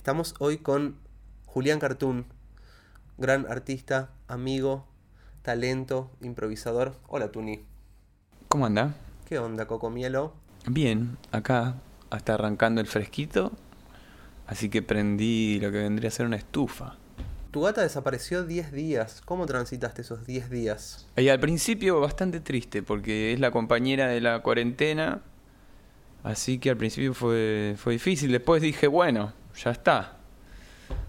Estamos hoy con Julián Cartoon, gran artista, amigo, talento, improvisador. Hola, Tuni. ¿Cómo anda? ¿Qué onda, Cocomielo? Bien, acá hasta arrancando el fresquito, así que prendí lo que vendría a ser una estufa. Tu gata desapareció 10 días. ¿Cómo transitaste esos 10 días? Y al principio bastante triste porque es la compañera de la cuarentena, así que al principio fue, fue difícil. Después dije, bueno, ya está,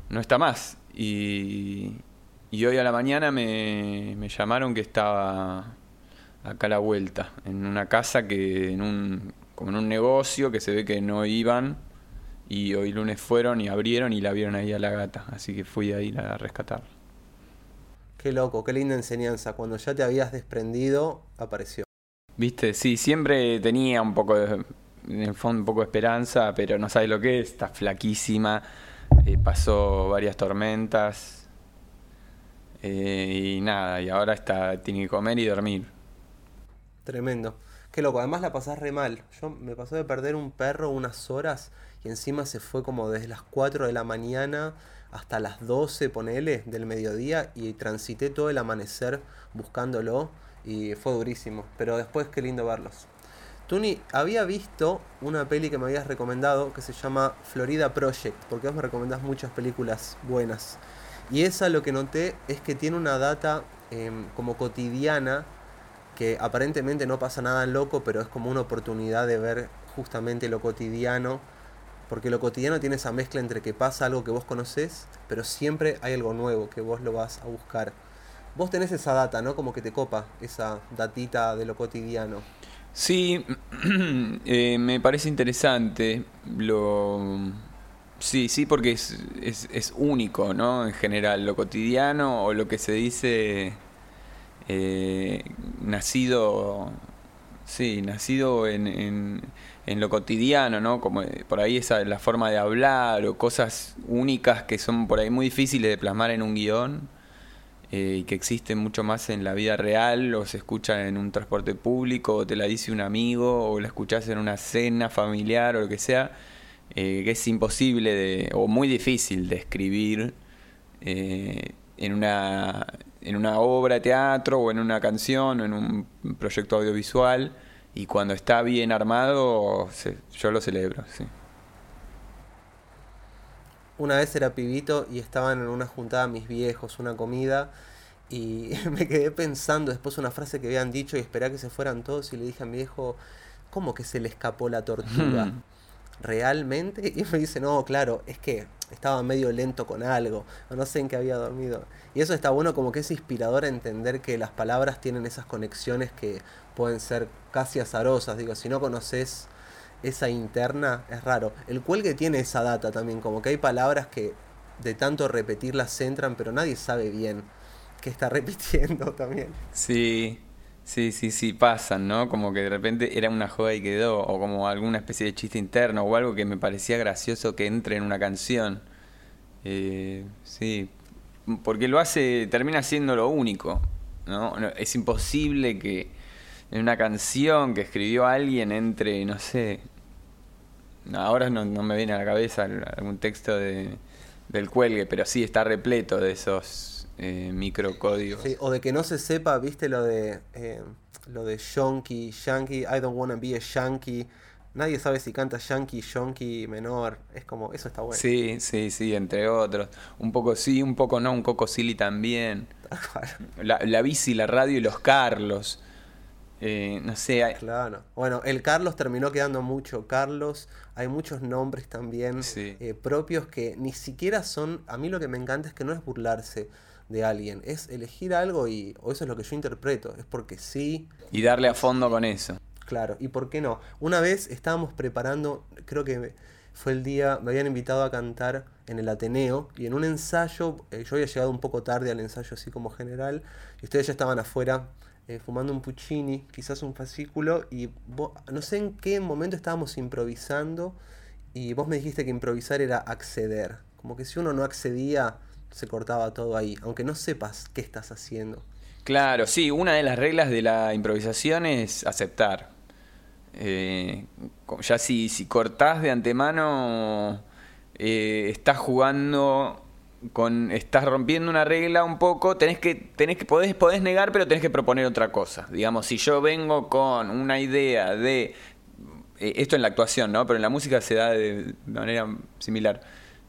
no está más. Y, y hoy a la mañana me, me llamaron que estaba acá a la vuelta, en una casa que, en un, como en un negocio que se ve que no iban. Y hoy lunes fueron y abrieron y la vieron ahí a la gata. Así que fui a ir a rescatar. Qué loco, qué linda enseñanza. Cuando ya te habías desprendido, apareció. Viste, sí, siempre tenía un poco de, en el fondo un poco de esperanza, pero no sabes lo que es, está flaquísima, eh, pasó varias tormentas eh, y nada, y ahora está, tiene que comer y dormir. Tremendo. Qué loco, además la pasás re mal. Yo me pasó de perder un perro unas horas y encima se fue como desde las 4 de la mañana hasta las 12, ponele, del mediodía y transité todo el amanecer buscándolo y fue durísimo. Pero después qué lindo verlos. Tuni, había visto una peli que me habías recomendado que se llama Florida Project, porque vos me recomendás muchas películas buenas. Y esa lo que noté es que tiene una data em, como cotidiana que aparentemente no pasa nada loco, pero es como una oportunidad de ver justamente lo cotidiano, porque lo cotidiano tiene esa mezcla entre que pasa algo que vos conocés, pero siempre hay algo nuevo que vos lo vas a buscar. Vos tenés esa data, ¿no? Como que te copa esa datita de lo cotidiano. Sí, eh, me parece interesante. Lo... Sí, sí, porque es, es, único, ¿no? En general, lo cotidiano o lo que se dice eh, nacido, sí, nacido en, en, en, lo cotidiano, ¿no? Como eh, por ahí esa la forma de hablar o cosas únicas que son por ahí muy difíciles de plasmar en un guion eh, y que existen mucho más en la vida real o se escucha en un transporte público o te la dice un amigo o la escuchas en una cena familiar o lo que sea, eh, que es imposible de, o muy difícil de escribir eh, en una en una obra de teatro o en una canción o en un proyecto audiovisual y cuando está bien armado se, yo lo celebro, sí. Una vez era pibito y estaban en una juntada mis viejos, una comida, y me quedé pensando después una frase que habían dicho y esperé a que se fueran todos y le dije a mi viejo, ¿cómo que se le escapó la tortuga? ¿Realmente? Y me dice, no, claro, es que estaba medio lento con algo, o no sé en qué había dormido. Y eso está bueno como que es inspirador a entender que las palabras tienen esas conexiones que pueden ser casi azarosas. Digo, si no conoces esa interna, es raro. El cuelgue tiene esa data también, como que hay palabras que de tanto repetirlas entran, pero nadie sabe bien qué está repitiendo también. Sí, sí, sí, sí, pasan, ¿no? Como que de repente era una joda y quedó, o como alguna especie de chiste interno, o algo que me parecía gracioso que entre en una canción. Eh, sí, porque lo hace, termina siendo lo único, ¿no? Es imposible que en una canción que escribió alguien entre, no sé, ahora no, no me viene a la cabeza algún texto de, del cuelgue, pero sí está repleto de esos eh, microcódigos. Sí, o de que no se sepa, viste lo de eh, lo de Shonky, Yankee, I don't wanna be a Yankee. Nadie sabe si canta Yankee, Shonky menor. Es como, eso está bueno. Sí, sí, sí, entre otros. Un poco sí, un poco no, un Coco Silly también. La, la bici, la radio y los Carlos. Eh, no sé. Hay... Claro. Bueno, el Carlos terminó quedando mucho. Carlos, hay muchos nombres también Sí. eh, propios que ni siquiera son. A mí lo que me encanta es que no es burlarse de alguien, es elegir algo y. O eso es lo que yo interpreto. Es porque sí. Y darle a fondo con eso. Claro, ¿y por qué no? Una vez estábamos preparando, creo que fue el día, me habían invitado a cantar en el Ateneo y en un ensayo, eh, yo había llegado un poco tarde al ensayo así como general y ustedes ya estaban afuera eh, fumando un puccini, quizás un fascículo y vos- no sé en qué momento estábamos improvisando y vos me dijiste que improvisar era acceder, como que si uno no accedía se cortaba todo ahí, aunque no sepas qué estás haciendo. Claro, sí, una de las reglas de la improvisación es aceptar. Eh, ya si, si cortás de antemano eh, estás jugando con. estás rompiendo una regla un poco, tenés que. tenés que. Podés, podés negar, pero tenés que proponer otra cosa. Digamos, si yo vengo con una idea de. eh, esto en la actuación, ¿no? Pero en la música se da de manera similar.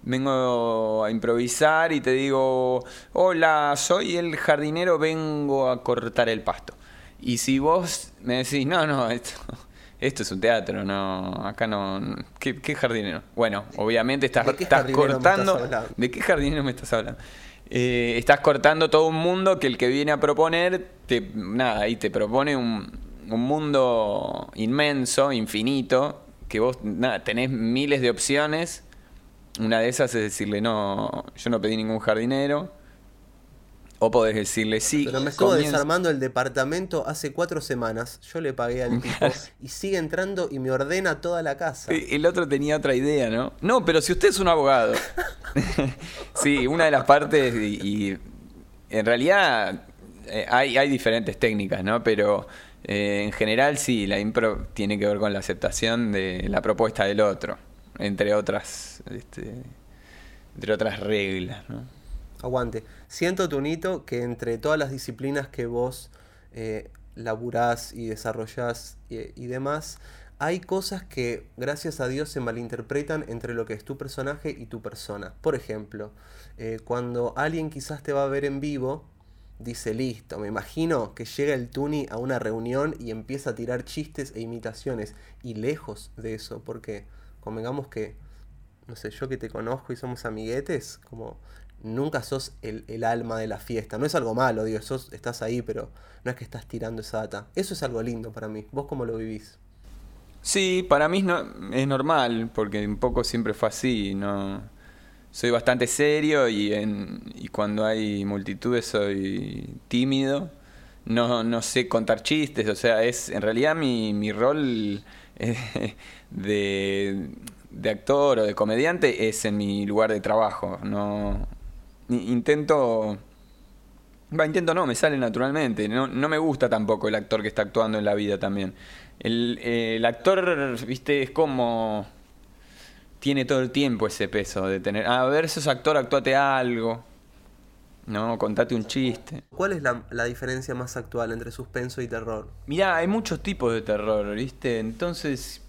Vengo a improvisar y te digo, hola, soy el jardinero, vengo a cortar el pasto. Y si vos me decís, no, no, esto, esto es un teatro, no, acá no, ¿qué, qué jardinero? Bueno, obviamente estás, ¿De qué estás jardinero me cortando, estás? ¿de qué jardinero me estás hablando? Eh, estás cortando todo un mundo que el que viene a proponer, te, nada, ahí te propone un, un mundo inmenso, infinito, que vos nada, tenés miles de opciones. Una de esas es decirle, no, yo no pedí ningún jardinero. O podés decirle, sí. Pero me estuvo comienza- desarmando el departamento hace cuatro semanas. Yo le pagué al tipo y sigue entrando y me ordena toda la casa. El otro tenía otra idea, ¿no? No, pero si usted es un abogado. sí, una de las partes, y, y en realidad eh, hay, hay diferentes técnicas, ¿no? Pero eh, en general sí, la impro tiene que ver con la aceptación de la propuesta del otro, entre otras, este, entre otras reglas, ¿no? Aguante. Siento, Tunito, que entre todas las disciplinas que vos eh, laburás y desarrollás y, y demás, hay cosas que, gracias a Dios, se malinterpretan entre lo que es tu personaje y tu persona. Por ejemplo, eh, cuando alguien quizás te va a ver en vivo, dice, listo, me imagino que llega el Tuni a una reunión y empieza a tirar chistes e imitaciones. Y lejos de eso, porque convengamos que no sé, yo que te conozco y somos amiguetes, como nunca sos el, el alma de la fiesta. No es algo malo, digo, sos, estás ahí, pero no es que estás tirando esa data. Eso es algo lindo para mí. ¿Vos cómo lo vivís? Sí, para mí es, no- es normal, porque un poco siempre fue así, no soy bastante serio y, en, y cuando hay multitudes soy tímido, no, no sé contar chistes, o sea, es en realidad mi, mi rol eh, de, de actor o de comediante es en mi lugar de trabajo, no intento Va, intento no, me sale naturalmente. No, no me gusta tampoco el actor que está actuando en la vida también. El, eh, el actor, viste, es como... Tiene todo el tiempo ese peso de tener... A ver, sos actor, actuate algo. No, contate un chiste. ¿Cuál es la, la diferencia más actual entre suspenso y terror? Mirá, hay muchos tipos de terror, ¿viste? Entonces...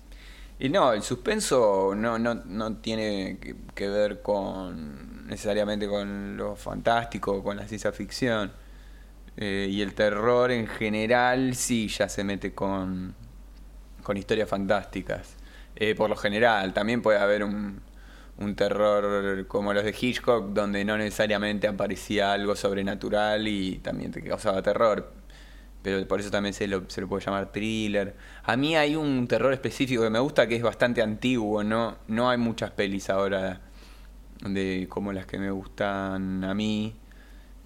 Y no, el suspenso no, no, no tiene que, ver con necesariamente con lo fantástico, con la ciencia ficción. Eh, y el terror en general sí ya se mete con, con historias fantásticas. Eh, por lo general, también puede haber un, un terror como los de Hitchcock, donde no necesariamente aparecía algo sobrenatural y también te causaba terror. Pero por eso también se lo, se lo puede llamar thriller. A mí hay un terror específico que me gusta que es bastante antiguo, ¿no? No hay muchas pelis ahora de como las que me gustan a mí,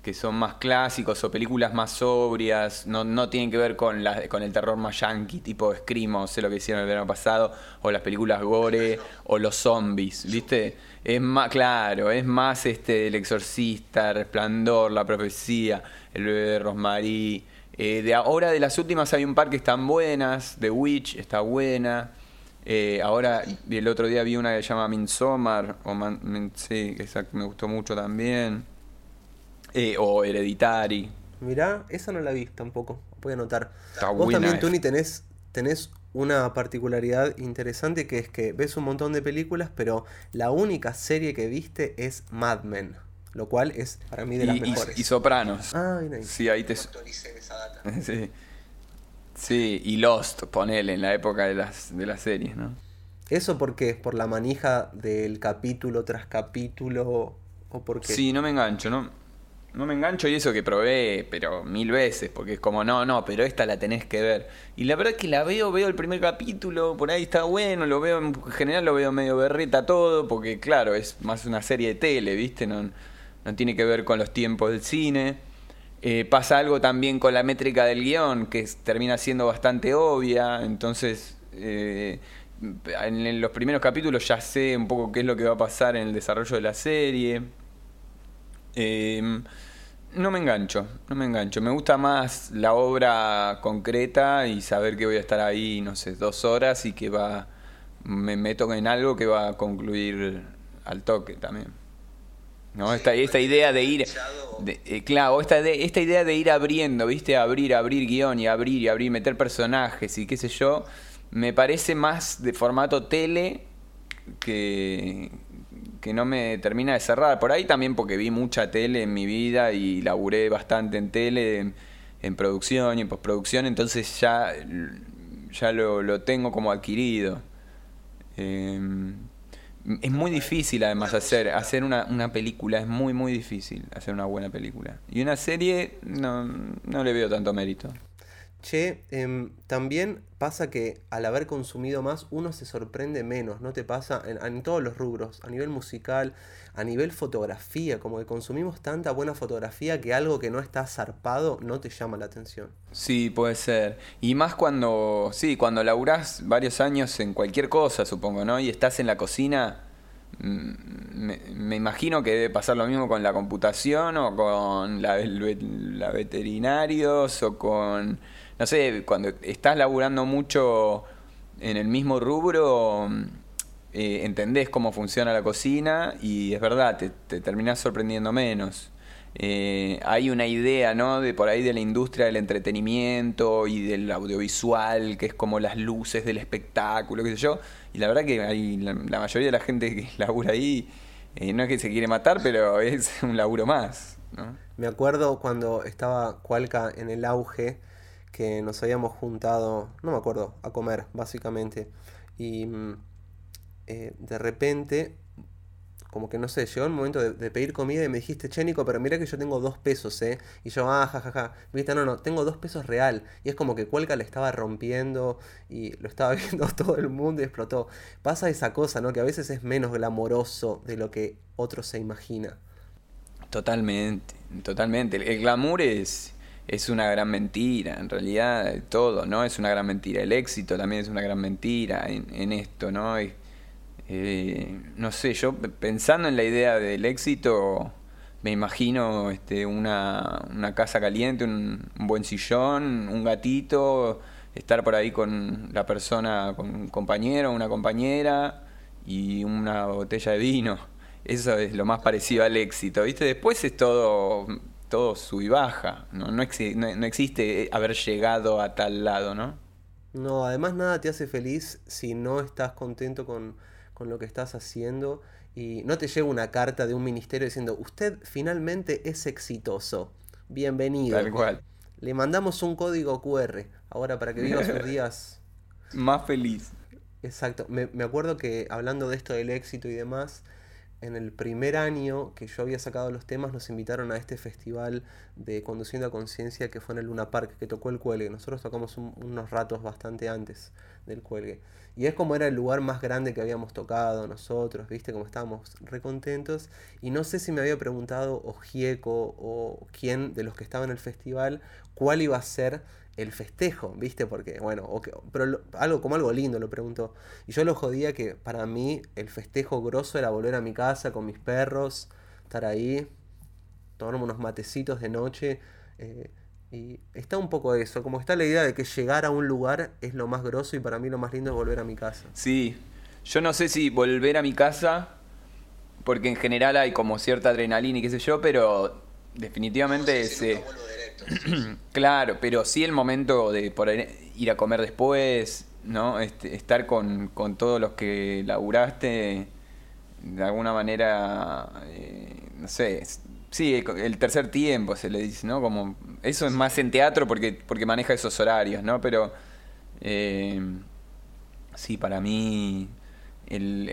que son más clásicos o películas más sobrias, no, no tienen que ver con, la, con el terror más yankee, tipo Scream, o sé lo que hicieron el verano pasado, o las películas gore, o los zombies, ¿viste? Es más, claro, es más este El Exorcista, Resplandor, La Profecía, El bebé de Rosemary. Eh, de ahora de las últimas hay un par que están buenas, The Witch está buena. Eh, ahora, el otro día vi una que se llama Midsommar, o Man- Min- sí, esa que me gustó mucho también. Eh, o Hereditary. Mirá, esa no la vi tampoco. Voy a anotar. Está Vos buena también. Tuni, tenés, tenés una particularidad interesante que es que ves un montón de películas, pero la única serie que viste es Mad Men. Lo cual es para mí de Y, las y- mejores. y Sopranos. Ah, bien ahí. Sí, ahí te... sí. Sí, y Lost, ponele, en la época de las, de las series, ¿no? ¿Eso por qué? ¿Por la manija del capítulo tras capítulo? ¿O por qué? Sí, no me engancho, no, no me engancho y eso que probé, pero mil veces, porque es como, no, no, pero esta la tenés que ver. Y la verdad es que la veo, veo el primer capítulo, por ahí está bueno, lo veo, en general lo veo medio berreta todo, porque claro, es más una serie de tele, ¿viste? No, no tiene que ver con los tiempos del cine. Eh, pasa algo también con la métrica del guion, que termina siendo bastante obvia, entonces... eh, en los primeros capítulos ya sé un poco qué es lo que va a pasar en el desarrollo de la serie. Eh, no me engancho, no me engancho. Me gusta más la obra concreta y saber que voy a estar ahí, no sé, dos horas y que va. Me meto en algo que va a concluir al toque también. ¿No? esta, esta idea de ir, eh, claro, esta, esta idea de ir abriendo, ¿viste? Abrir, abrir guion y abrir y abrir, meter personajes y qué sé yo, me parece más de formato tele que, que no me termina de cerrar. Por ahí también porque vi mucha tele en mi vida y laburé bastante en tele, en, producción y en postproducción, entonces ya, ya lo, lo tengo como adquirido. Eh, es muy difícil además hacer, hacer una, una, película, es muy muy difícil hacer una buena película. Y una serie no, no le veo tanto mérito. Che, em, también pasa que al haber consumido más uno se sorprende menos, ¿no te pasa? En, todos los rubros, a nivel musical, a nivel fotografía, como que consumimos tanta buena fotografía que algo que no está zarpado no te llama la atención. Sí, puede ser. Y más cuando, sí, cuando laburás varios años en cualquier cosa, supongo, ¿no? Y estás en la cocina, mm, me, imagino que debe pasar lo mismo con la computación o con la, la veterinarios o con no sé, cuando estás laburando mucho en el mismo rubro, eh, entendés cómo funciona la cocina y es verdad, te, te terminás sorprendiendo menos. Eh, hay una idea, ¿no? De por ahí de la industria del entretenimiento y del audiovisual, que es como las luces del espectáculo, qué sé yo. Y la verdad que la, mayoría de la gente que labura ahí eh, no es que se quiere matar, pero es un laburo más, ¿no? Me acuerdo cuando estaba Cualca en el auge, que nos habíamos juntado, no me acuerdo, a comer, básicamente. Y mm, eh, de repente, como que no sé, llegó el momento de, pedir comida y me dijiste, che, Nico, pero mira que yo tengo dos pesos, ¿eh? Y yo, ah, jajaja. Viste, no, no, tengo dos pesos real. Y es como que Cuelca le estaba rompiendo y lo estaba viendo todo el mundo y explotó. Pasa esa cosa, ¿no? Que a veces es menos glamoroso de lo que otro se imagina. Totalmente, totalmente. El glamour es es una gran mentira, en realidad todo, ¿no? Es una gran mentira. El éxito también es una gran mentira en, esto, ¿no? Eh, no sé, yo pensando en la idea del éxito, me imagino este, una, una casa caliente, un, buen sillón, un gatito, estar por ahí con la persona, con un compañero, una compañera y una botella de vino. Eso es lo más parecido al éxito, ¿viste? Después es todo todo sube y baja. ¿no? No, existe haber llegado a tal lado, ¿no? No, además nada te hace feliz si no estás contento con, con lo que estás haciendo y no te llega una carta de un ministerio diciendo, usted finalmente es exitoso. Bienvenido. Tal cual. Le mandamos un código QR ahora para que viva sus días. Más feliz. Exacto. Me, me acuerdo que hablando de esto del éxito y demás, en el primer año que yo había sacado los temas, nos invitaron a este festival de Conduciendo a Conciencia que fue en el Luna Park, que tocó el cuelgue. Nosotros tocamos unos ratos bastante antes del cuelgue. Y es como era el lugar más grande que habíamos tocado nosotros, ¿viste? Como estábamos recontentos. Y no sé si me había preguntado o Gieco o quién de los que estaban en el festival cuál iba a ser el festejo, ¿viste? Porque, bueno, pero algo como algo lindo lo preguntó. Y yo lo jodía que para mí el festejo grosso era volver a mi casa con mis perros, estar ahí, tomarme unos matecitos de noche. Eh, y está un poco eso, como está la idea de que llegar a un lugar es lo más grosso y para mí lo más lindo es volver a mi casa. Sí, yo no sé si volver a mi casa, porque en general hay como cierta adrenalina y qué sé yo, pero definitivamente ese claro, pero sí el momento de por ir a comer después, ¿no? Este, estar con, con, todos los que laburaste, de alguna manera, eh, no sé, sí, el tercer tiempo se le dice, ¿no? Como, eso es más en teatro porque, porque maneja esos horarios, ¿no? Pero eh, sí, para mí, el,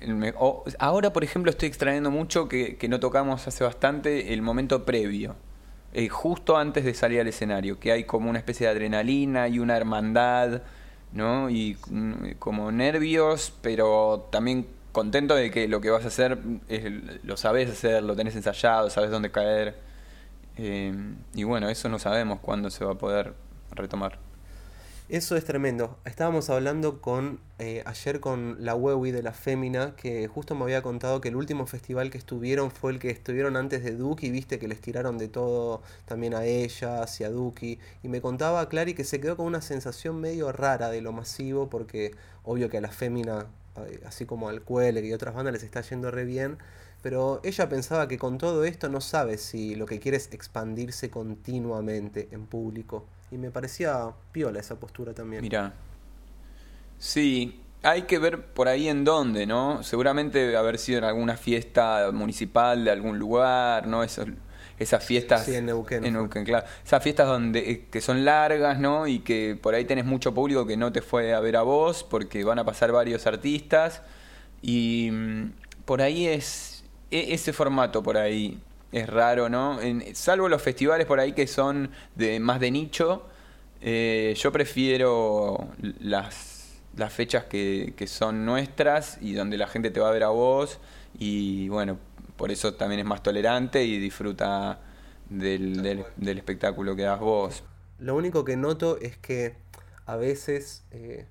el, ahora, por ejemplo, estoy extrayendo mucho que, que no tocamos hace bastante el momento previo. Eh, justo antes de salir al escenario, que hay como una especie de adrenalina y una hermandad, ¿no? Y mm, como nervios, pero también contento de que lo que vas a hacer lo sabes hacer, lo tenés ensayado, sabes dónde caer. Eh, y bueno, eso no sabemos cuándo se va a poder retomar. Eso es tremendo. Estábamos hablando con eh, ayer con la Wewi de la Fémina, que justo me había contado que el último festival que estuvieron fue el que estuvieron antes de Duki, viste que les tiraron de todo también a ella, hacia Duki. Y me contaba Clary que se quedó con una sensación medio rara de lo masivo, porque obvio que a la Fémina así como al Cuele y otras bandas les está yendo re bien, pero ella pensaba que con todo esto no sabe si lo que quiere es expandirse continuamente en público. Y me parecía piola esa postura también. Mira. Sí, hay que ver por ahí en dónde, ¿no? Seguramente haber sido en alguna fiesta municipal de algún lugar, ¿no? Eso, esas fiestas sí, en Neuquén, en Neuquén claro. Esas fiestas donde eh, que son largas, ¿no? Y que por ahí tenés mucho público que no te fue a ver a vos porque van a pasar varios artistas y mm, por ahí es e, ese formato por ahí es raro, ¿no? En, salvo los festivales por ahí que son de más de nicho, eh, yo prefiero las, las fechas que, que, son nuestras y donde la gente te va a ver a vos y bueno, por eso también es más tolerante y disfruta del, del, del espectáculo que das vos. Lo único que noto es que a veces... Eh,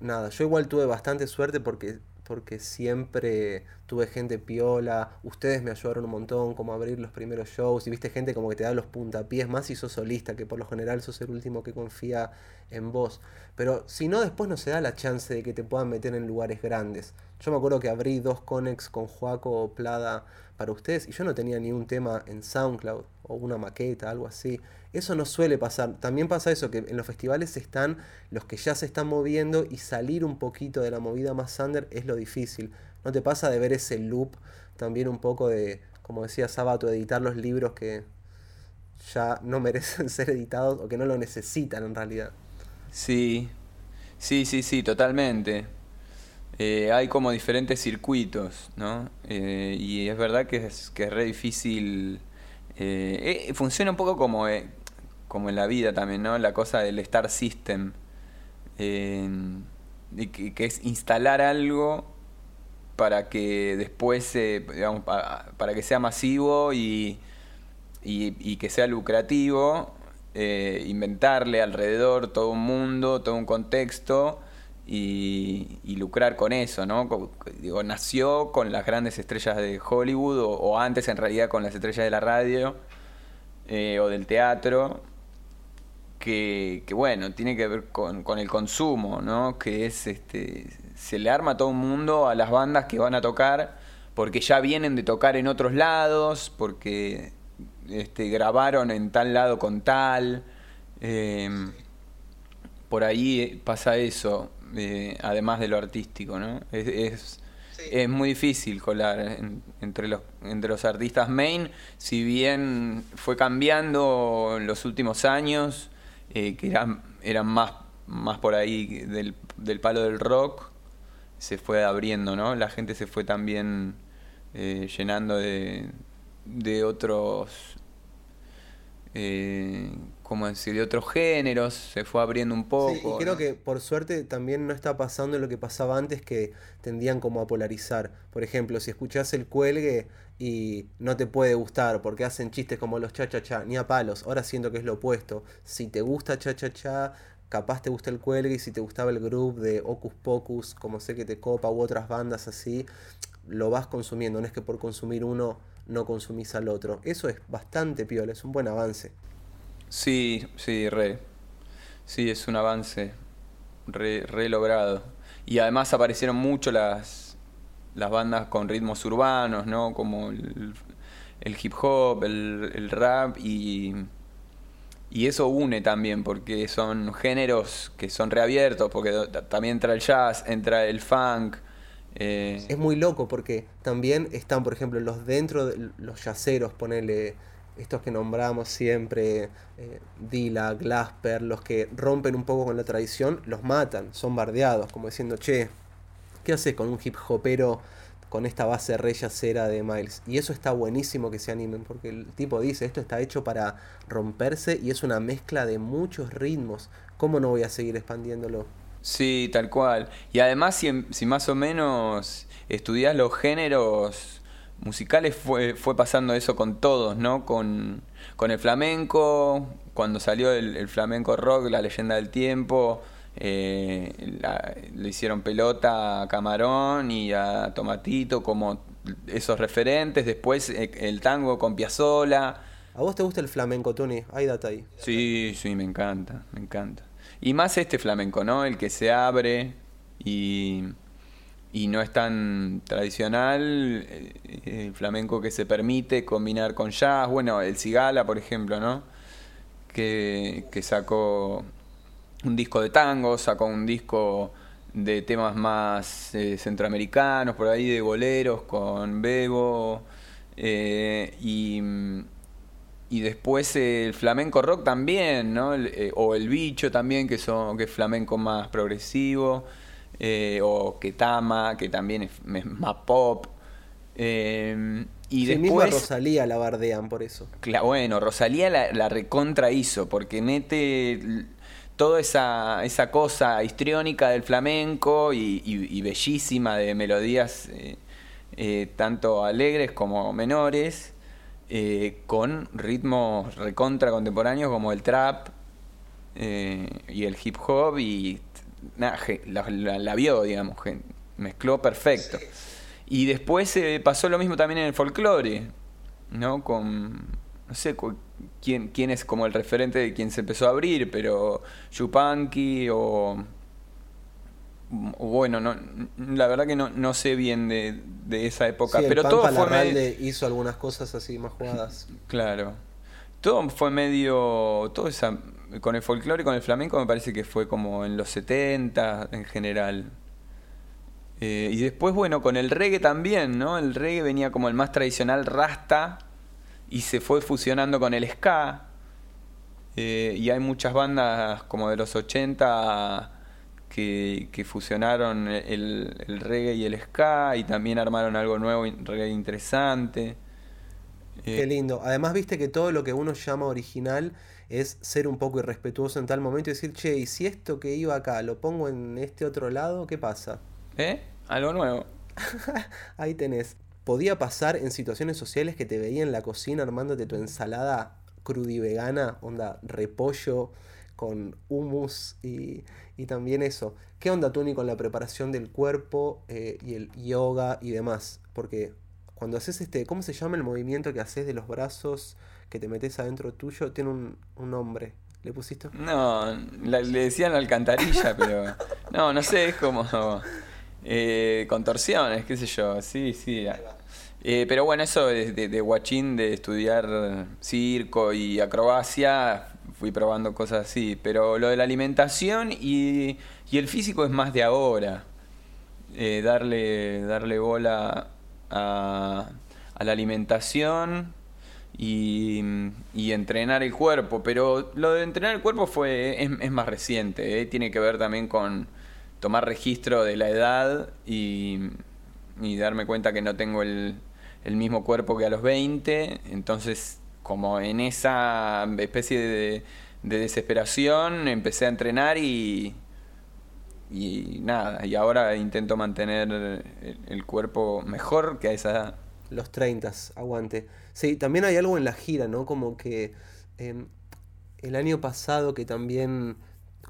nada, yo igual tuve bastante suerte porque porque siempre tuve gente piola, ustedes me ayudaron un montón como abrir los primeros shows y viste gente como que te da los puntapiés más si sos solista, que por lo general sos el último que confía en vos. Pero si no, después no se da la chance de que te puedan meter en lugares grandes. Yo me acuerdo que abrí dos Conex con Joaco Plada para ustedes y yo no tenía ni un tema en SoundCloud o una maqueta, algo así. Eso no suele pasar. También pasa eso, que en los festivales están los que ya se están moviendo y salir un poquito de la movida más under es lo difícil. ¿No te pasa de ver ese loop también un poco de, como decía Sabato, editar los libros que ya no merecen ser editados o que no lo necesitan en realidad? Sí, sí, sí, sí, totalmente. Eh, hay como diferentes circuitos, ¿no? Eh, y es verdad que es, que es re difícil. Eh, eh funciona un poco como, eh, como en la vida también, ¿no? La cosa del Star System. Que, que, es instalar algo para que después, digamos, para, para, que sea masivo y, y que sea lucrativo, inventarle alrededor todo un mundo, todo un contexto y, lucrar con eso, ¿no? Digo, nació con las grandes estrellas de Hollywood o, antes en realidad con las estrellas de la radio eh, o del teatro, que, bueno, tiene que ver con, el consumo, ¿no? Que es, este, se le arma a todo un mundo a las bandas que van a tocar porque ya vienen de tocar en otros lados, porque este, grabaron en tal lado con tal. Eh, por ahí pasa eso eh, además de lo artístico, ¿no? Es, es, sí. es muy difícil colar en, entre, los, entre los artistas main, si bien fue cambiando en los últimos años, eh, que eran, eran más, más por ahí del, del, palo del rock, se fue abriendo, ¿no? La gente se fue también eh, llenando de, de otros eh, como decir, de otros géneros, se fue abriendo un poco. Sí, y creo ¿no? que por suerte también no está pasando lo que pasaba antes, que tendían como a polarizar. Por ejemplo, si escuchás el cuelgue y no te puede gustar porque hacen chistes como los cha-cha-cha, ni a palos, ahora siento que es lo opuesto. Si te gusta cha-cha-cha, capaz te gusta el cuelgue y si te gustaba el grupo de Ocus Pocus, como sé que te copa, u otras bandas así, lo vas consumiendo. No es que por consumir uno no consumís al otro. Eso es bastante piola, es un buen avance. Sí, sí, re. Sí, es un avance re, re logrado. Y además aparecieron mucho las, las bandas con ritmos urbanos, ¿no? Como el, hip hop, el, el rap y, y eso une también porque son géneros que son reabiertos, porque también entra el jazz, entra el funk, eh... Es muy loco porque también están, por ejemplo, los dentro de los yaceros, ponele estos que nombramos siempre, eh, Dila, Glasper, los que rompen un poco con la tradición, los matan, son bardeados, como diciendo, che, ¿qué haces con un hip hopero con esta base re yacera de Miles? Y eso está buenísimo que se animen, porque el tipo dice, esto está hecho para romperse y es una mezcla de muchos ritmos, ¿cómo no voy a seguir expandiéndolo? Sí, tal cual. Y además, si, si más o menos estudias los géneros musicales, fue, fue pasando eso con todos, ¿no? Con, con el flamenco, cuando salió el, el, flamenco rock, la leyenda del tiempo, eh, la, le hicieron pelota a Camarón y a Tomatito como esos referentes. Después eh, el tango con Piazzola. ¿A vos te gusta el flamenco, Tony? Hay data ahí. Sí, sí, me encanta, me encanta. Y más este flamenco, ¿no? El que se abre, y, y no es tan tradicional el flamenco que se permite combinar con jazz. Bueno, el Cigala, por ejemplo, ¿no? Que, que sacó un disco de tango, sacó un disco de temas más eh, centroamericanos, por ahí de boleros con Bebo. Eh, y, y, después el flamenco rock también, ¿no? Eh, o el bicho también, que, son, que es flamenco más progresivo. o Ketama, que también es, más pop. y después. Rosalía la bardean por eso. bueno, Rosalía la, la recontra hizo, porque mete toda esa, esa cosa histriónica del flamenco y, bellísima de melodías eh, eh, tanto alegres como menores, eh, con ritmos recontra contemporáneos como el trap y el hip hop y la, vio, digamos, mezcló perfecto. Y después pasó lo mismo también en el folclore, ¿no? Con, no sé, quién, quién es como el referente de quien se empezó a abrir, pero Yupanqui o, bueno, no, la verdad que no, no sé bien de, de esa época, pero todo fue medio... hizo algunas cosas así más jugadas. Claro. Todo fue medio todo esa con el folclore y con el flamenco me parece que fue como en los 70 en general. Eh, y después, bueno, con el reggae también, ¿no? El reggae venía como el más tradicional rasta, y se fue fusionando con el ska. Eh, y hay muchas bandas como de los 80 que, que fusionaron el, reggae y el ska y también armaron algo nuevo, reggae interesante. Qué eh, lindo. Además, viste que todo lo que uno llama original es ser un poco irrespetuoso en tal momento y decir, che, y si esto que iba acá lo pongo en este otro lado, ¿qué pasa? ¿Eh? Algo nuevo. Ahí tenés podía pasar en situaciones sociales que te veía en la cocina armándote tu ensalada crudivegana, onda repollo con hummus y, también eso. ¿Qué onda, Tuni, con la preparación del cuerpo eh, y el yoga y demás? Porque cuando haces este, ¿cómo se llama el movimiento que haces de los brazos que te metes adentro tuyo? Tiene un, nombre. ¿Le pusiste? No, le decían alcantarilla, pero. No, no sé, es como. Eh, contorsiones, qué sé yo. Sí, sí. Eh, pero bueno, eso de, de, guachín, de estudiar circo y acrobacia, fui probando cosas así. Pero lo de la alimentación y, el físico es más de ahora. Eh, darle, darle bola a, la alimentación y, entrenar el cuerpo. Pero lo de entrenar el cuerpo fue es, más reciente. Eh. Tiene que ver también con tomar registro de la edad y darme cuenta que no tengo el, el mismo cuerpo que a los 20, entonces como en esa especie de, desesperación empecé a entrenar y, y nada, y ahora intento mantener el, cuerpo mejor que a esa edad. Los 30, aguante. Sí, también hay algo en la gira, ¿no? Como que em, el año pasado que también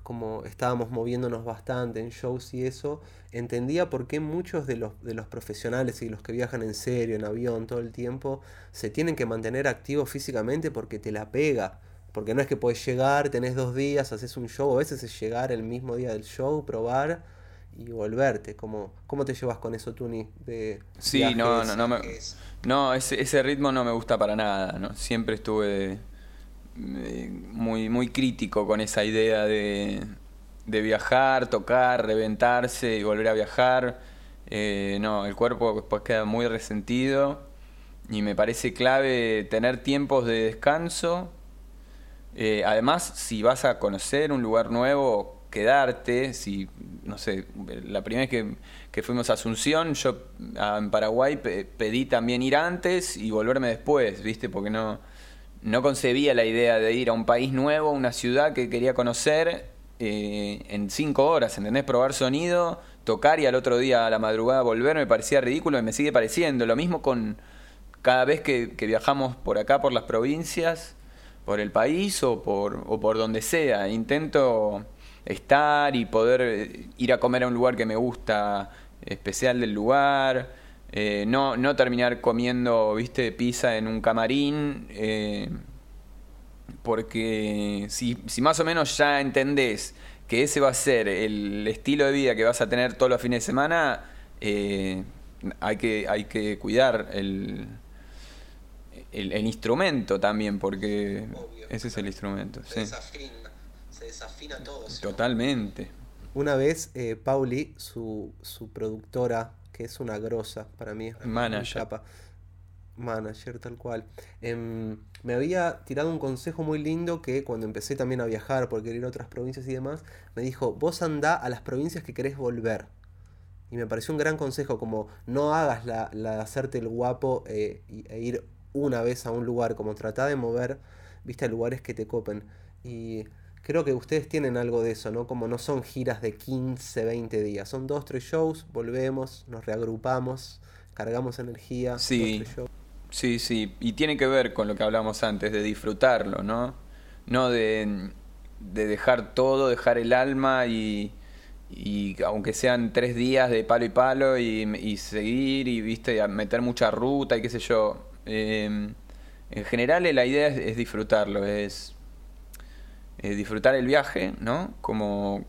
como estábamos moviéndonos bastante en shows y eso, entendía por qué muchos de los, de los profesionales y los que viajan en serio, en avión, todo el tiempo, se tienen que mantener activos físicamente porque te la pega. Porque no es que puedes llegar, tenés dos días, haces un show, a veces es llegar el mismo día del show, probar y volverte. ¿Cómo, cómo te llevas con eso, Tuni? De sí, no, no, no, no ese, ese ritmo no me gusta para nada. ¿no? Siempre estuve muy, muy crítico con esa idea de, de viajar, tocar, reventarse y volver a viajar. Eh, no, el cuerpo después queda muy resentido y me parece clave tener tiempos de descanso. Eh, además, si vas a conocer un lugar nuevo, quedarte. Si, no sé, la primera vez que, que fuimos a Asunción, yo en Paraguay pedí también ir antes y volverme después, ¿viste? Porque no, no concebía la idea de ir a un país nuevo, una ciudad que quería conocer eh, en cinco horas, ¿entendés? Probar sonido, tocar y al otro día a la madrugada volver me parecía ridículo y me sigue pareciendo. Lo mismo con cada vez que, viajamos por acá, por las provincias, por el país o por, o por donde sea. Intento estar y poder eh, ir a comer a un lugar que me gusta, especial del lugar. Eh, no, no terminar comiendo, viste, pizza en un camarín. Eh, porque si, si más o menos ya entendés que ese va a ser el estilo de vida que vas a tener todos los fines de semana, eh, hay, que, hay que cuidar el, el, instrumento también, porque ese es el instrumento. Se, desafina, se desafina todo. Totalmente. Una vez, eh, Pauli, su, su productora, que es una grosa para mí, manager. Manager, tal cual. Em, me había tirado un consejo muy lindo que cuando empecé también a viajar por querer ir a otras provincias y demás, me dijo, vos andá a las provincias que querés volver. Y me pareció un gran consejo, como no hagas la, la hacerte el guapo eh, e ir una vez a un lugar, como trata de mover, viste, lugares que te copen. Y creo que ustedes tienen algo de eso, ¿no? Como no son giras de 15, 20 días, son dos, tres shows, volvemos, nos reagrupamos, cargamos energía. Sí, sí, sí, y tiene que ver con lo que hablamos antes, de disfrutarlo, ¿no? No de, de dejar todo, dejar el alma y, y aunque sean tres días de palo y palo y, y seguir y viste meter mucha ruta y qué sé yo Em, en general la idea es, disfrutarlo, es, disfrutar el viaje, ¿no? Como,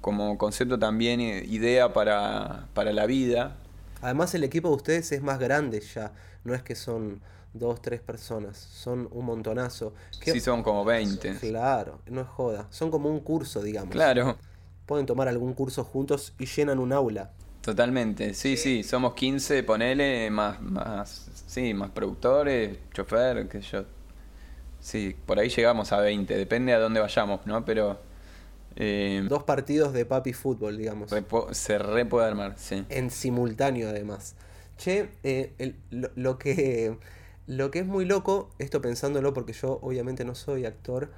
como concepto también, eh, idea para, para la vida. Además el equipo de ustedes es más grande ya, no es que son dos, tres personas, son un montonazo. Sí, son como 20. Claro, no es joda, son como un curso, digamos. Claro. Pueden tomar algún curso juntos y llenan un aula. Totalmente, sí, sí, somos 15, ponele, más, más, sí, más productores, chofer, que yo. Sí, por ahí llegamos a 20, depende a dónde vayamos, ¿no? Pero... Eh, Dos partidos de papi fútbol, digamos. se re puede armar, sí. En simultáneo, además. Che, eh, lo, que, lo que es muy loco, esto pensándolo porque yo obviamente no soy actor,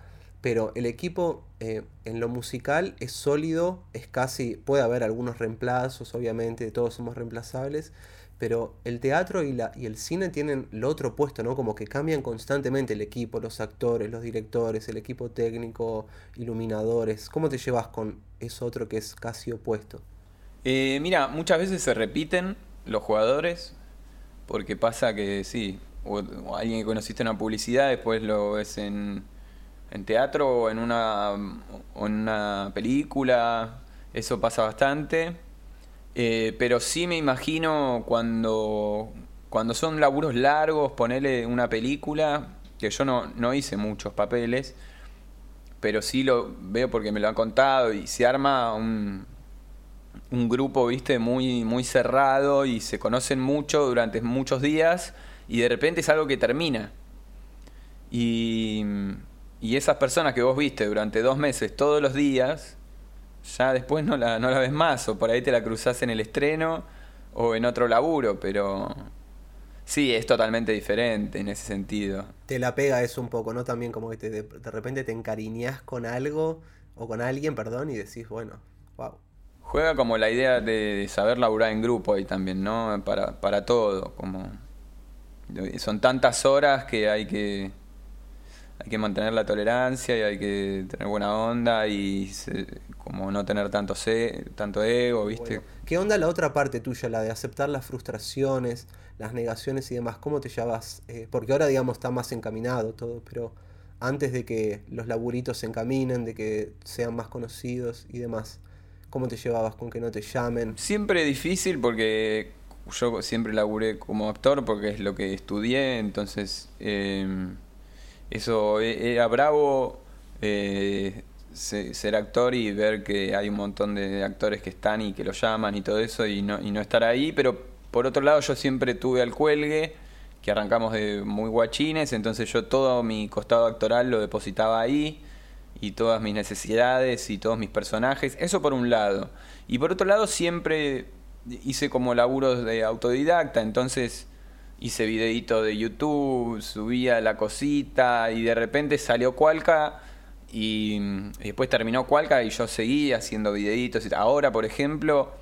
pero el equipo eh, en lo musical es sólido, es casi, puede haber algunos reemplazos, obviamente, todos somos reemplazables, pero el teatro y, la, y el cine tienen lo otro opuesto, ¿no? Como que cambian constantemente el equipo, los actores, los directores, el equipo técnico, iluminadores. ¿Cómo te llevas con eso otro que es casi opuesto? Eh, mira, muchas veces se repiten los jugadores, porque pasa que sí, o, alguien que conociste en una publicidad, después lo ves en en teatro o en una, en una película, eso pasa bastante. Eh, pero sí me imagino cuando, cuando son laburos largos, ponerle una película, que yo no, no hice muchos papeles, pero sí lo veo porque me lo han contado y se arma un, un grupo, viste, muy, muy cerrado y se conocen mucho durante muchos días y de repente es algo que termina. Y y esas personas que vos viste durante dos meses todos los días, ya después no la, no la ves más, o por ahí te la cruzás en el estreno o en otro laburo, pero sí, es totalmente diferente en ese sentido. Te la pega eso un poco, ¿no? También como que te, de, repente te encariñas con algo, o con alguien, perdón, y decís, bueno, wow. Juega como la idea de saber laburar en grupo ahí también, ¿no? Para, para todo, como... Son tantas horas que hay que hay que mantener la tolerancia y hay que tener buena onda y como no tener tanto, tanto ego, ¿viste? ¿Qué onda la otra parte tuya, la de aceptar las frustraciones, las negaciones y demás? ¿Cómo te llevas? Eh, porque ahora, digamos, está más encaminado todo, pero antes de que los laburitos se encaminen, de que sean más conocidos y demás, ¿cómo te llevabas con que no te llamen? Siempre difícil porque yo siempre laburé como actor porque es lo que estudié, entonces... Eh, eso e, era bravo eh, ser actor y ver que hay un montón de actores que están y que lo llaman y todo eso y no, y no estar ahí, pero por otro lado yo siempre tuve al cuelgue, que arrancamos de muy guachines, entonces yo todo mi costado actoral lo depositaba ahí y todas mis necesidades y todos mis personajes, eso por un lado. Y por otro lado siempre hice como laburos de autodidacta, entonces hice videito de YouTube, subía la cosita y de repente salió Cualca y, después terminó Cualca y yo seguí haciendo videitos. Ahora, por ejemplo,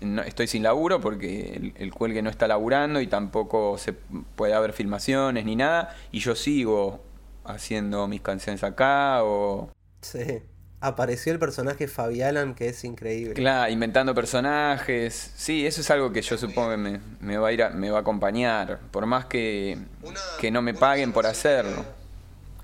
no, estoy sin laburo porque el, el, cuelgue no está laburando y tampoco se puede haber filmaciones ni nada y yo sigo haciendo mis canciones acá o... Sí apareció el personaje Fabialan, que es increíble. Claro, inventando personajes. Sí, eso es algo que yo supongo que me, me va a ir me va a acompañar, por más que, que no me paguen por hacerlo.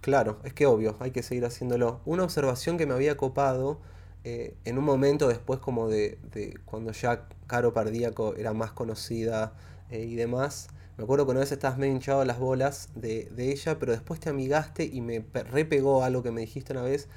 Claro, es que obvio, hay que seguir haciéndolo. Una observación que me había copado eh, en un momento después como de, de, cuando ya Caro Pardíaco era más conocida eh, y demás, me acuerdo que una vez estabas medio hinchado las bolas de, de, ella, pero después te amigaste y me repegó algo que me dijiste una vez,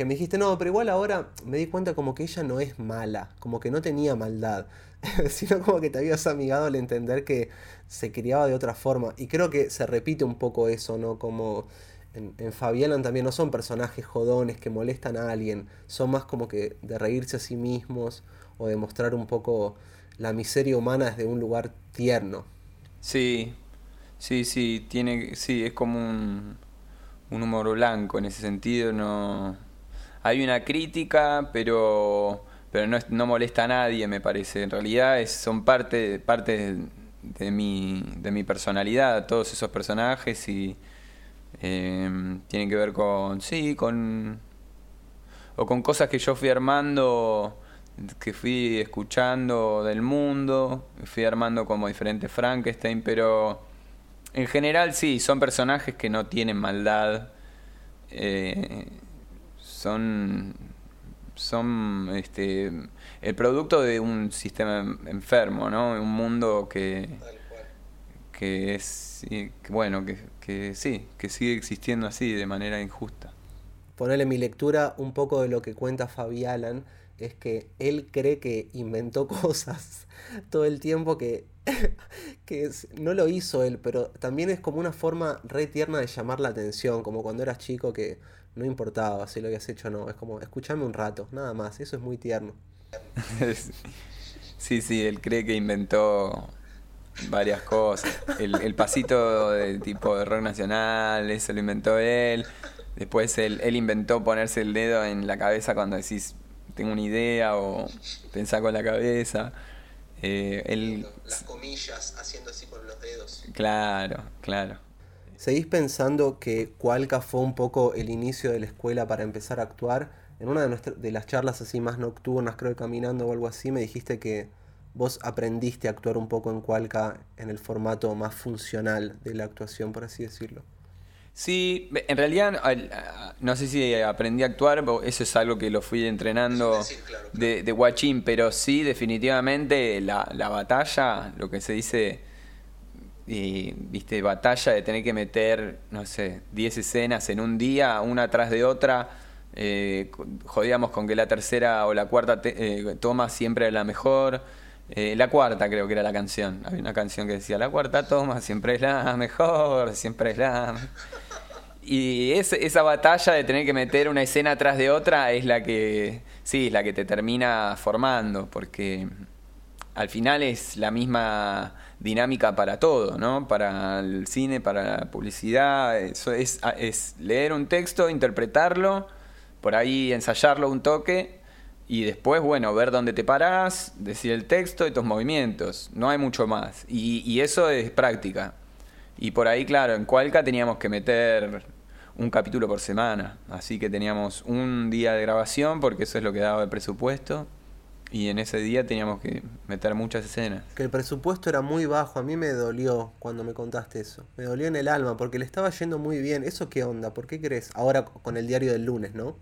que me dijiste, no, pero igual ahora me di cuenta como que ella no es mala, como que no tenía maldad, sino como que te habías amigado al entender que se criaba de otra forma. Y creo que se repite un poco eso, ¿no? Como en, en Fabián también no son personajes jodones que molestan a alguien, son más como que de reírse a sí mismos o de mostrar un poco la miseria humana desde un lugar tierno. Sí, sí, sí, tiene, sí, es como un, un humor blanco en ese sentido, no hay una crítica, pero pero no, no molesta a nadie, me parece. En realidad es, son parte, parte de, mi, de mi personalidad, todos esos personajes y eh, tienen que ver con, sí, con, o con cosas que yo fui armando, que fui escuchando del mundo, fui armando como diferentes Frankenstein, pero en general sí, son personajes que no tienen maldad. Eh, son son este el producto de un sistema enfermo, ¿no? Un mundo que que es que, bueno, que, que sí, que sigue existiendo así de manera injusta. Ponerle mi lectura un poco de lo que cuenta Fabi Alan es que él cree que inventó cosas todo el tiempo que, que es, no lo hizo él, pero también es como una forma re tierna de llamar la atención, como cuando eras chico que no importaba si lo habías hecho o no, es como escuchame un rato, nada más, eso es muy tierno. sí, sí, él cree que inventó varias cosas. El, el pasito de tipo de rock nacional, eso lo inventó él. Después él, él inventó ponerse el dedo en la cabeza cuando decís tengo una idea o pensá con la cabeza. Eh, él... Las comillas haciendo así con los dedos. Claro, claro. ¿Seguís pensando que Cualca fue un poco el inicio de la escuela para empezar a actuar? En una de, nuestras, de las charlas así más nocturnas, creo que caminando o algo así, me dijiste que vos aprendiste a actuar un poco en Cualca en el formato más funcional de la actuación, por así decirlo. Sí, en realidad no sé si aprendí a actuar, eso es algo que lo fui entrenando de, de guachín, pero sí, definitivamente la, la batalla, lo que se dice, y, viste, batalla de tener que meter, no sé, 10 escenas en un día, una tras de otra. Eh, jodíamos con que la tercera o la cuarta eh, toma siempre era la mejor. Eh, la cuarta creo que era la canción. Había una canción que decía, la cuarta toma siempre es la mejor, siempre es la... Y es, esa batalla de tener que meter una escena tras de otra es la que, sí, es la que te termina formando, porque al final es la misma dinámica para todo, ¿no? Para el cine, para la publicidad, eso es, es leer un texto, interpretarlo, por ahí ensayarlo un toque y después, bueno, ver dónde te parás, decir el texto y tus movimientos. No hay mucho más. Y, y, eso es práctica. Y por ahí, claro, en Cualca teníamos que meter un capítulo por semana. Así que teníamos un día de grabación, porque eso es lo que daba el presupuesto. Y en ese día teníamos que meter muchas escenas. Que el presupuesto era muy bajo. A mí me dolió cuando me contaste eso. Me dolió en el alma porque le estaba yendo muy bien. ¿Eso qué onda? ¿Por qué crees? Ahora con el diario del lunes, ¿no?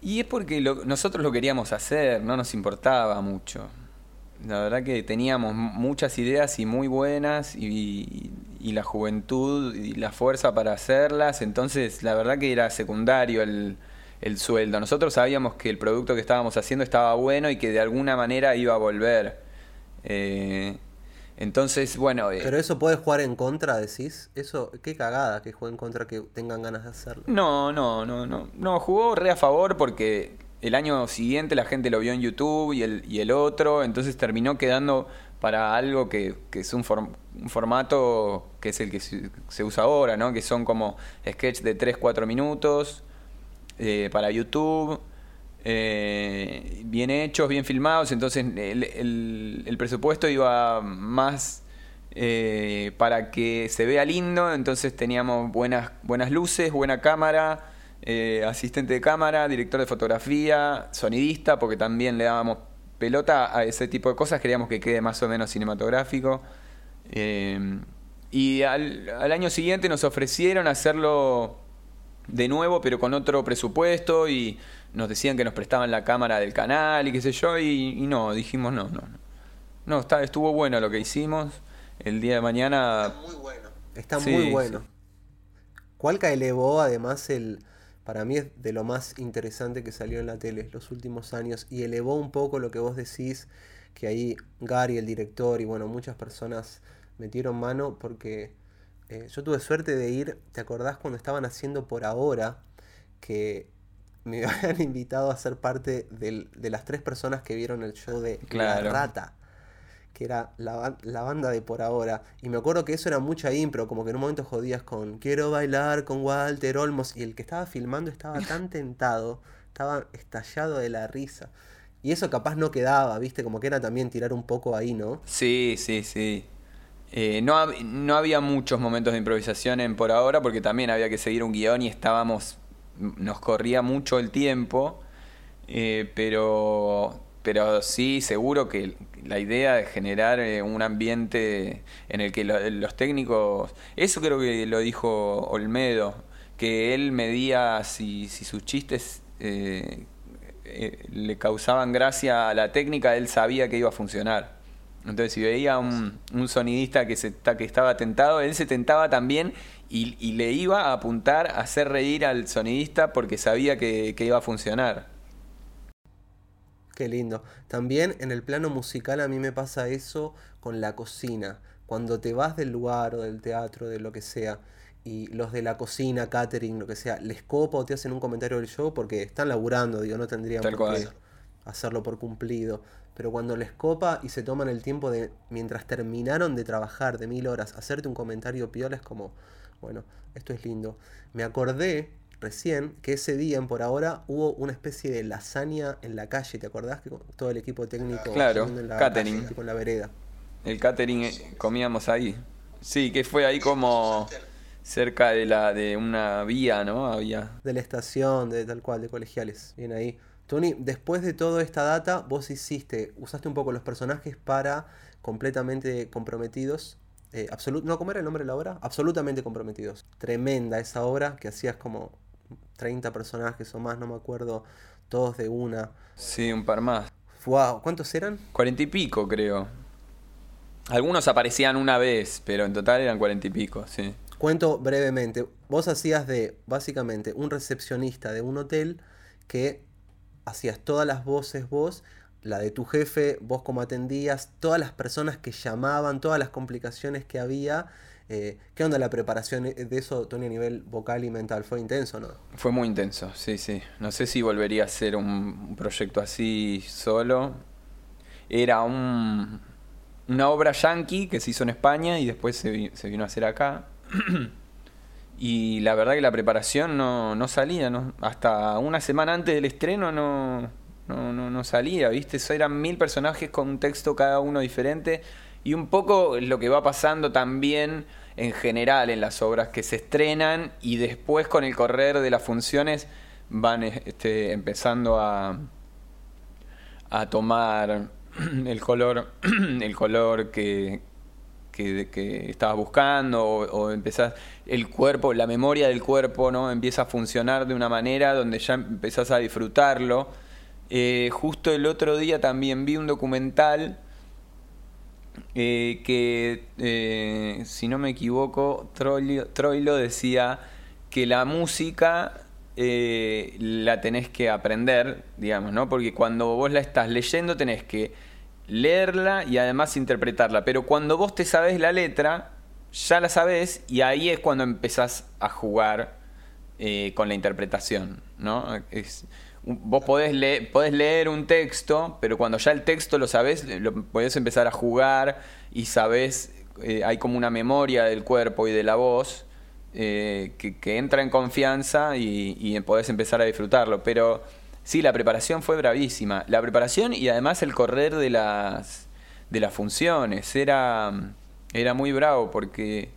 Y es porque lo, nosotros lo queríamos hacer, no nos importaba mucho. La verdad que teníamos muchas ideas y muy buenas y, y, la juventud y la fuerza para hacerlas, entonces la verdad que era secundario el, el sueldo. Nosotros sabíamos que el producto que estábamos haciendo estaba bueno y que de alguna manera iba a volver. Eh, entonces, bueno. Eh, Pero eso puede jugar en contra, decís. Eso, qué cagada que juegue en contra que tengan ganas de hacerlo. No, no, no, no. No, jugó re a favor porque el año siguiente la gente lo vio en YouTube y el, y el otro, entonces terminó quedando para algo que, que es un, un, formato que es el que se, se, usa ahora, ¿no? Que son como sketch de 3, 4 minutos eh, para YouTube. Eh, bien hechos, bien filmados, entonces el, presupuesto iba más eh, para que se vea lindo, entonces teníamos buenas, buenas luces, buena cámara, asistente de cámara, director de fotografía, sonidista, porque también le dábamos pelota a ese tipo de cosas, queríamos que quede más o menos cinematográfico. Y al año siguiente nos ofrecieron hacerlo de nuevo, pero con otro presupuesto y nos decían que nos prestaban la cámara del canal y qué sé yo, y, no, dijimos no, no, no. No, está, estuvo bueno lo que hicimos. El día de mañana... Está muy bueno. Está muy bueno. Cualca elevó además el... Para mí es de lo más interesante que salió en la tele los últimos años y elevó un poco lo que vos decís, que ahí Gary, el director, y bueno, muchas personas metieron mano porque eh, yo tuve suerte de ir, ¿te acordás cuando estaban haciendo por ahora? Que me habían invitado a ser parte de las tres personas que vieron el show de La Rata, que era la, la, banda de por ahora. Y me acuerdo que eso era mucha impro, como que en un momento jodías con quiero bailar con Walter Olmos. Y el que estaba filmando estaba tan tentado, estaba estallado de la risa. Y eso capaz no quedaba, ¿viste? Como que era también tirar un poco ahí, ¿no? Sí, sí, sí. Eh, no, no había muchos momentos de improvisación en por ahora porque también había que seguir un guion y estábamos nos corría mucho el tiempo, eh, pero, pero sí, seguro que la idea de generar eh, un ambiente en el que los técnicos, eso creo que lo dijo Olmedo, que él medía si, si sus chistes eh, le causaban gracia a la técnica, él sabía que iba a funcionar. Entonces, si veía un, un sonidista que, se, que estaba tentado, él se tentaba también y, le iba a apuntar a hacer reír al sonidista porque sabía que, iba a funcionar. Qué lindo. También en el plano musical a mí me pasa eso con la cocina. Cuando te vas del lugar o del teatro, de lo que sea, y los de la cocina, catering, lo que sea, les copa o te hacen un comentario del show porque están laburando, digo, no tendrían por qué hacerlo por cumplido. Pero cuando les copa y se toman el tiempo de, mientras terminaron de trabajar de mil horas, hacerte un comentario piola es como, bueno, esto es lindo. Me acordé recién que ese día en por ahora hubo una especie de lasaña en la calle, ¿te acordás? Que todo el equipo técnico claro, en la catering. con la vereda. El catering eh, comíamos ahí. Sí, que fue ahí como cerca de la de una vía, ¿no? Había. De la estación, de tal cual, de colegiales. Bien ahí. Tony, después de toda esta data, vos hiciste, usaste un poco los personajes para completamente comprometidos eh, no, ¿cómo era el nombre de la obra? Absolutamente comprometidos. Tremenda esa obra que hacías como 30 personajes o más, no me acuerdo, todos de una. Sí, un par más. Wow, ¿cuántos eran? Cuarenta y pico, creo. Algunos aparecían una vez, pero en total eran cuarenta y pico, sí. Cuento brevemente. Vos hacías de, básicamente, un recepcionista de un hotel que hacías todas las voces vos la de tu jefe, vos como atendías, todas las personas que llamaban, todas las complicaciones que había. Eh, ¿Qué onda la preparación de eso, Tony, a nivel vocal y mental? ¿Fue intenso no? Fue muy intenso, sí, sí. No sé si volvería a ser un, proyecto así solo. Era un, una obra yankee que se hizo en España y después se vino a hacer acá. y la verdad que la preparación no, no salía, ¿no? Hasta una semana antes del estreno no no, no, no salía, ¿viste? Eso eran mil personajes con un texto cada uno diferente. Y un poco lo que va pasando también en general en las obras que se estrenan y después con el correr de las funciones van este, empezando a, a tomar el color, el color que, que, que estabas buscando o, o, empezás el cuerpo, la memoria del cuerpo, ¿no? Empieza a funcionar de una manera donde ya empezás a disfrutarlo eh, justo el otro día también vi un documental eh, que, eh, si no me equivoco, Troilo, decía que la música la tenés que aprender, digamos, ¿no? Porque cuando vos la estás leyendo tenés que leerla y además interpretarla. Pero cuando vos te sabes la letra, ya la sabés y ahí es cuando empezás a jugar con la interpretación, ¿no? Es, vos podés leer un texto, pero cuando ya el texto lo sabés, lo podés empezar a jugar y sabés, eh, hay como una memoria del cuerpo y de la voz eh, que, entra en confianza y, y, podés empezar a disfrutarlo. Pero sí, la preparación fue bravísima. La preparación y además el correr de las, de las funciones era, era muy bravo porque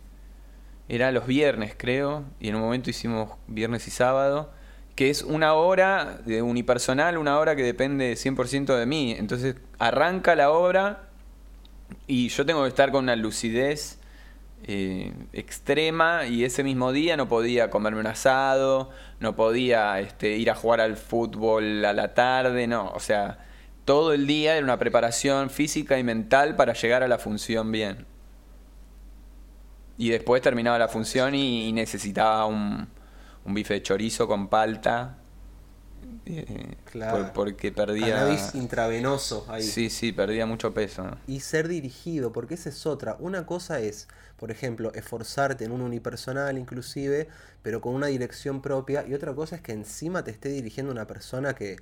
era los viernes, creo, y en un momento hicimos viernes y sábado que es una hora de unipersonal, una hora que depende 100% de mí. Entonces arranca la obra y yo tengo que estar con una lucidez eh, extrema y ese mismo día no podía comerme un asado, no podía este, ir a jugar al fútbol a la tarde, no, o sea, todo el día era una preparación física y mental para llegar a la función bien. Y después terminaba la función y, necesitaba un, un bife de chorizo con palta eh, claro. porque perdía. Cannabis intravenoso ahí. Sí, sí, perdía mucho peso. Y ser dirigido, porque esa es otra. Una cosa es, por ejemplo, esforzarte en un unipersonal, inclusive, pero con una dirección propia. Y otra cosa es que encima te esté dirigiendo una persona que,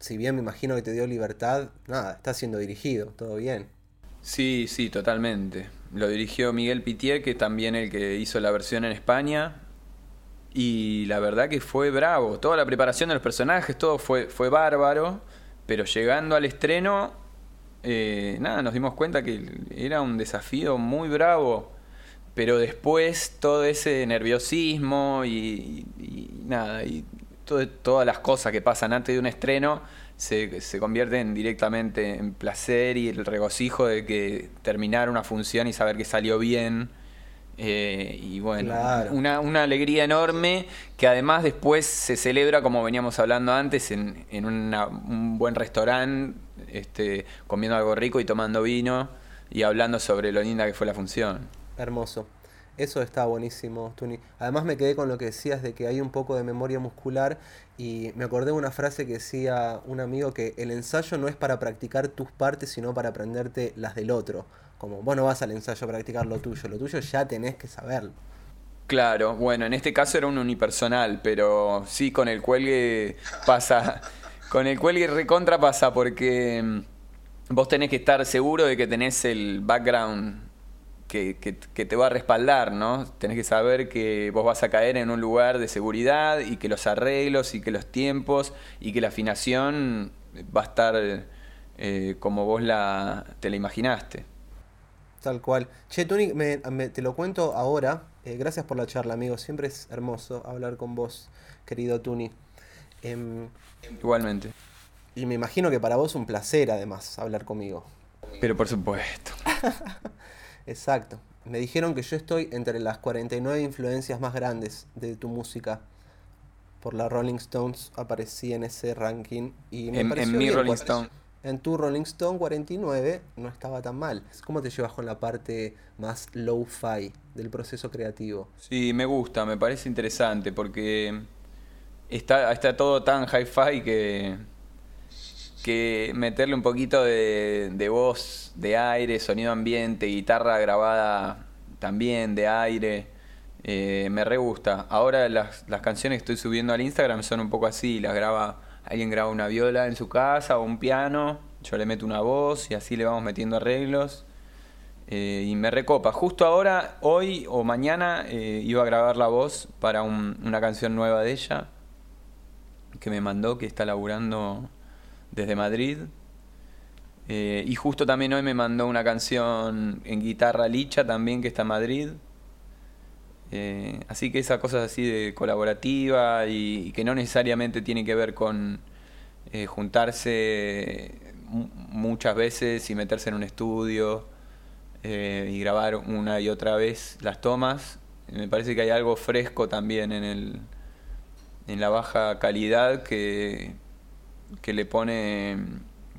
si bien me imagino que te dio libertad, nada, está siendo dirigido, todo bien. Sí, sí, totalmente. Lo dirigió Miguel Pitier, que también el que hizo la versión en España. Y la verdad que fue bravo. Toda la preparación de los personajes, todo fue, fue bárbaro. Pero llegando al estreno, eh, nada, nos dimos cuenta que era un desafío muy bravo. Pero después todo ese nerviosismo y, nada, y todas las cosas que pasan antes de un estreno se, se, convierten directamente en placer y el regocijo de que terminar una función y saber que salió bien eh, y bueno, una, una, alegría enorme que además después se celebra, como veníamos hablando antes, en, en un buen restaurante, este, comiendo algo rico y tomando vino y hablando sobre lo linda que fue la función. Hermoso. Eso está buenísimo, Tuni. Además me quedé con lo que decías de que hay un poco de memoria muscular y me acordé de una frase que decía un amigo que el ensayo no es para practicar tus partes, sino para aprenderte las del otro. Como vos no vas al ensayo a practicar lo tuyo, lo tuyo ya tenés que saberlo. Claro, bueno, en este caso era un unipersonal, pero sí con el cuelgue pasa, con el cuelgue recontra pasa porque mm, vos tenés que estar seguro de que tenés el background que, que, te va a respaldar, ¿no? Tenés que saber que vos vas a caer en un lugar de seguridad y que los arreglos y que los tiempos y que la afinación va a estar eh, como vos la, te la imaginaste. Tal cual. Che, Tony, me, te lo cuento ahora. Eh, gracias por la charla, amigo. Siempre es hermoso hablar con vos, querido Tuni. Em, Igualmente. Y me imagino que para vos es un placer, además, hablar conmigo. Pero por supuesto. Exacto. Me dijeron que yo estoy entre las 49 influencias más grandes de tu música. Por la Rolling Stones aparecí en ese ranking. Y me en, mi Rolling Stone en tu Rolling Stone 49 no estaba tan mal. ¿Cómo te llevas con la parte más low-fi del proceso creativo? Sí, me gusta, me parece interesante porque está, está todo tan hi-fi que, que meterle un poquito de, de voz, de aire, sonido ambiente, guitarra grabada también de aire. Eh, me re gusta. Ahora las, las canciones que estoy subiendo al Instagram son un poco así, las graba alguien graba una viola en su casa o un piano, yo le meto una voz y así le vamos metiendo arreglos. Eh, y me recopa. Justo ahora, hoy o mañana, eh, iba a grabar la voz para una canción nueva de ella que me mandó, que está laburando desde Madrid. Eh, y justo también hoy me mandó una canción en guitarra licha también que está en Madrid. Eh, así que esas cosas así de colaborativa y, que no necesariamente tiene que ver con eh, juntarse muchas veces y meterse en un estudio y grabar una y otra vez las tomas. Me parece que hay algo fresco también en, el, en la baja calidad que, que le pone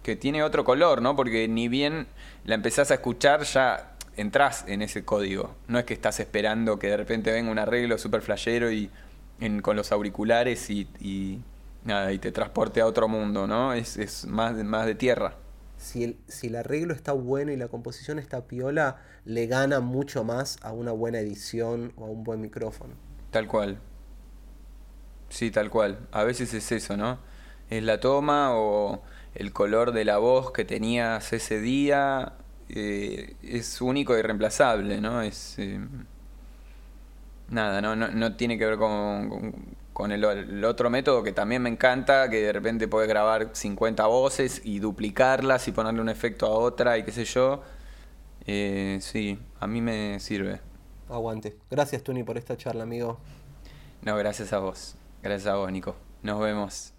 que tiene otro color, ¿no? Porque ni bien la empezás a escuchar ya entras en ese código. No es que estás esperando que de repente venga un arreglo super flashero y con los auriculares y, nada, y te transporte a otro mundo, ¿no? Es, es más, más de tierra. Si el, si el arreglo está bueno y la composición está piola, le gana mucho más a una buena edición o a un buen micrófono. Tal cual. Sí, tal cual. A veces es eso, ¿no? Es la toma o el color de la voz que tenías ese día eh, es único y reemplazable, ¿no? Es. Eh, nada, ¿no? No, tiene que ver con, el, otro método que también me encanta, que de repente puedes grabar 50 voces y duplicarlas y ponerle un efecto a otra y qué sé yo. Eh, sí, a mí me sirve. Aguante. Gracias, Tuni, por esta charla, amigo. No, gracias a vos. Gracias a vos, Nico. Nos vemos.